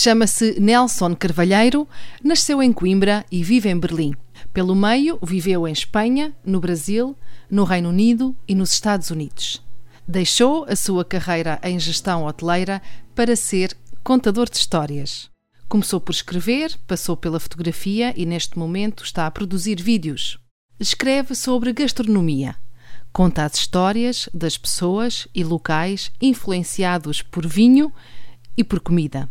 Chama-se Nelson Carvalheiro, nasceu em Coimbra e vive em Berlim. Pelo meio, viveu em Espanha, no Brasil, no Reino Unido e nos Estados Unidos. Deixou a sua carreira em gestão hoteleira para ser contador de histórias. Começou por escrever, passou pela fotografia e neste momento está a produzir vídeos. Escreve sobre gastronomia. Conta as histórias das pessoas e locais influenciados por vinho e por comida.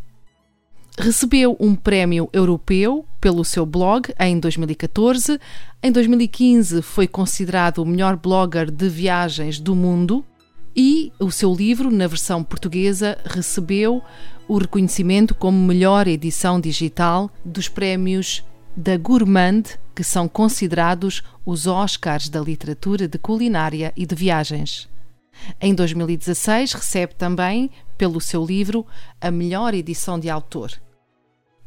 Recebeu um prémio europeu pelo seu blog em 2014. Em 2015 foi considerado o melhor blogger de viagens do mundo e o seu livro, na versão portuguesa, recebeu o reconhecimento como melhor edição digital dos prémios da Gourmand, que são considerados os Oscars da literatura de culinária e de viagens. Em 2016 recebe também, pelo seu livro, a melhor edição de autor.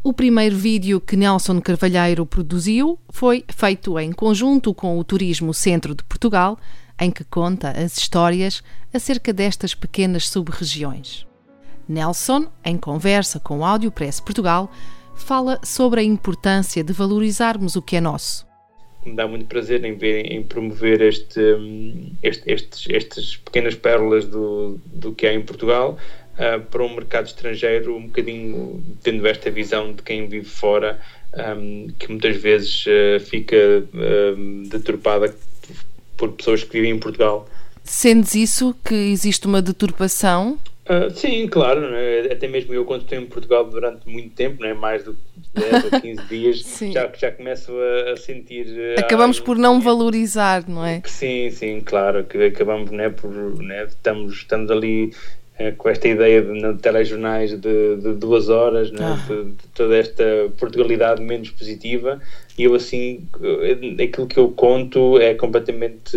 O primeiro vídeo que Nelson Carvalheiro produziu foi feito em conjunto com o Turismo Centro de Portugal, em que conta as histórias acerca destas pequenas sub-regiões. Nelson, em conversa com o Áudio Press Portugal, fala sobre a importância de valorizarmos o que é nosso. Me dá muito prazer em, ver, em promover este, este, estes, estas pequenas pérolas do, do que há em Portugal, uh, para um mercado estrangeiro, um bocadinho tendo esta visão de quem vive fora, um, que muitas vezes uh, fica um, deturpada por pessoas que vivem em Portugal. Sentes isso, que existe uma deturpação? Uh, sim, claro, é? até mesmo eu quando estou em Portugal durante muito tempo, é? mais de 10 ou 15 dias, já, já começo a, a sentir... Acabamos por não valorizar, não é? Sim, sim, claro, que acabamos, né, por, né, estamos, estamos ali é, com esta ideia de, de telejornais de, de duas horas, né? ah. de, de, toda esta Portugalidade menos positiva, e eu assim, eh, aquilo que eu conto é completamente,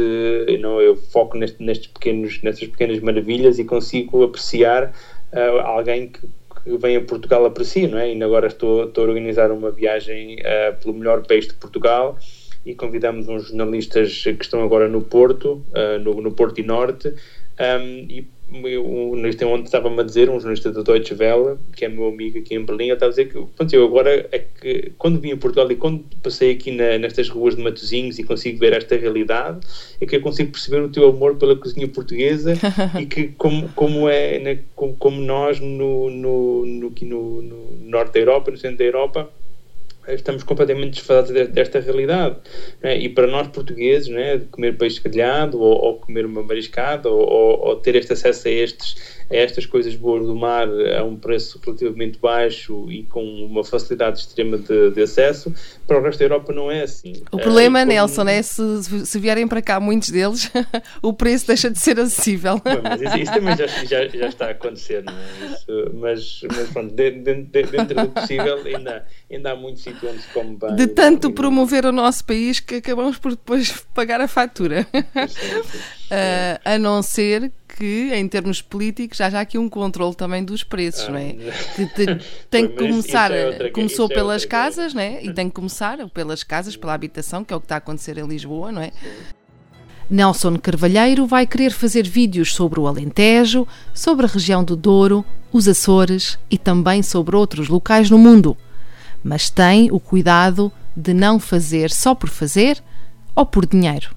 não, eu foco neste, nestes pequenos, nestas pequenas maravilhas e consigo apreciar uh, alguém que, que vem a Portugal aprecia, não é? E agora estou, estou a organizar uma viagem uh, pelo melhor país de Portugal e convidamos uns jornalistas que estão agora no Porto, uh, no, no Porto e Norte, um, e um jornalista ontem estava-me a dizer, um jornalista da Deutsche Welle, que é meu amigo aqui em Berlim, ele estava a dizer que, pronto, eu agora é que, quando vim a Portugal e quando passei aqui na, nestas ruas de Matosinhos e consigo ver esta realidade, é que eu consigo perceber o teu amor pela cozinha portuguesa e que, como, como é, né, como, como, nós no, no, no, aqui no, no norte da Europa, no centro da Europa, estamos completamente desfasados desta realidade. Né? E para nós portugueses, né, comer peixe grelhado ou, ou comer uma mariscada ou, ou, ou, ter este acesso a, estes, a estas coisas boas do mar a um preço relativamente baixo e com uma facilidade extrema de, de acesso, para o resto da Europa não é assim. O problema, é, Nelson, é se, se vierem para cá muitos deles, o preço deixa de ser acessível. Bom, mas isso, isso, também já, já, já, está a acontecer, não é? Isso, mas, mas pronto, dentro, dentro do possível ainda, ainda há muitos sítios onde se come bem. De tanto promover o nosso país que acabamos por depois pagar a fatura. uh, a não ser que, em termos políticos, já há aqui um controle também dos preços, ah, não é? Que te, tem que começar, é outra, começou é pelas casas, né? E tem que começar pelas casas, pela habitação, que é o que está a acontecer em Lisboa, não é? Nelson Carvalheiro vai querer fazer vídeos sobre o Alentejo, sobre a região do Douro, os Açores e também sobre outros locais no mundo. Mas tem o cuidado de não fazer só por fazer ou por dinheiro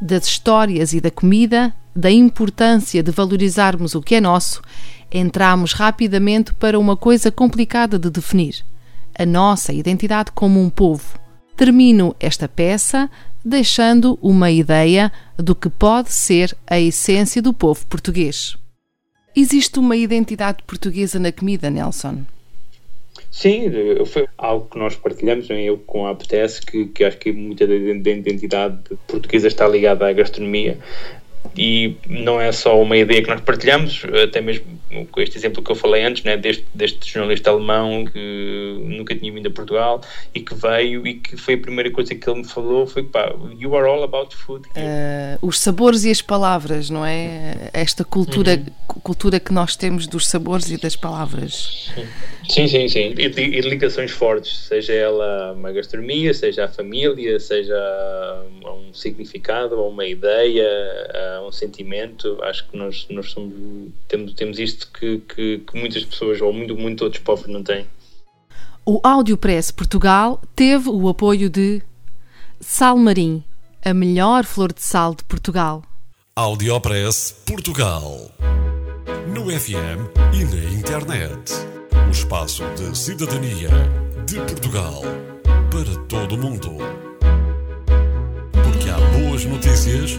das histórias e da comida, da importância de valorizarmos o que é nosso, entramos rapidamente para uma coisa complicada de definir: a nossa identidade como um povo. Termino esta peça deixando uma ideia do que pode ser a essência do povo português. Existe uma identidade portuguesa na comida, Nelson? Sim, foi algo que nós partilhamos, né, eu com a APTS, que, que acho que muita da identidade portuguesa está ligada à gastronomia. E não é só uma ideia que nós partilhamos, até mesmo com este exemplo que eu falei antes, né, deste, deste jornalista alemão que nunca tinha vindo a Portugal e que veio e que foi a primeira coisa que ele me falou foi pá, you are all about food. Uh, os sabores e as palavras, não é? Esta cultura, uhum. cultura que nós temos dos sabores e das palavras. Sim, sim, sim. E, e ligações fortes, seja ela uma gastronomia, seja a família, seja um significado, ou uma ideia, um sentimento. Acho que nós, nós somos, temos, temos isto que, que, que muitas pessoas, ou muito, muito outros povos, não têm. O Audiopress Portugal teve o apoio de Salmarim, a melhor flor de sal de Portugal. Audiopress Portugal. No FM e na internet. O espaço de cidadania de Portugal para todo o mundo. Porque há boas notícias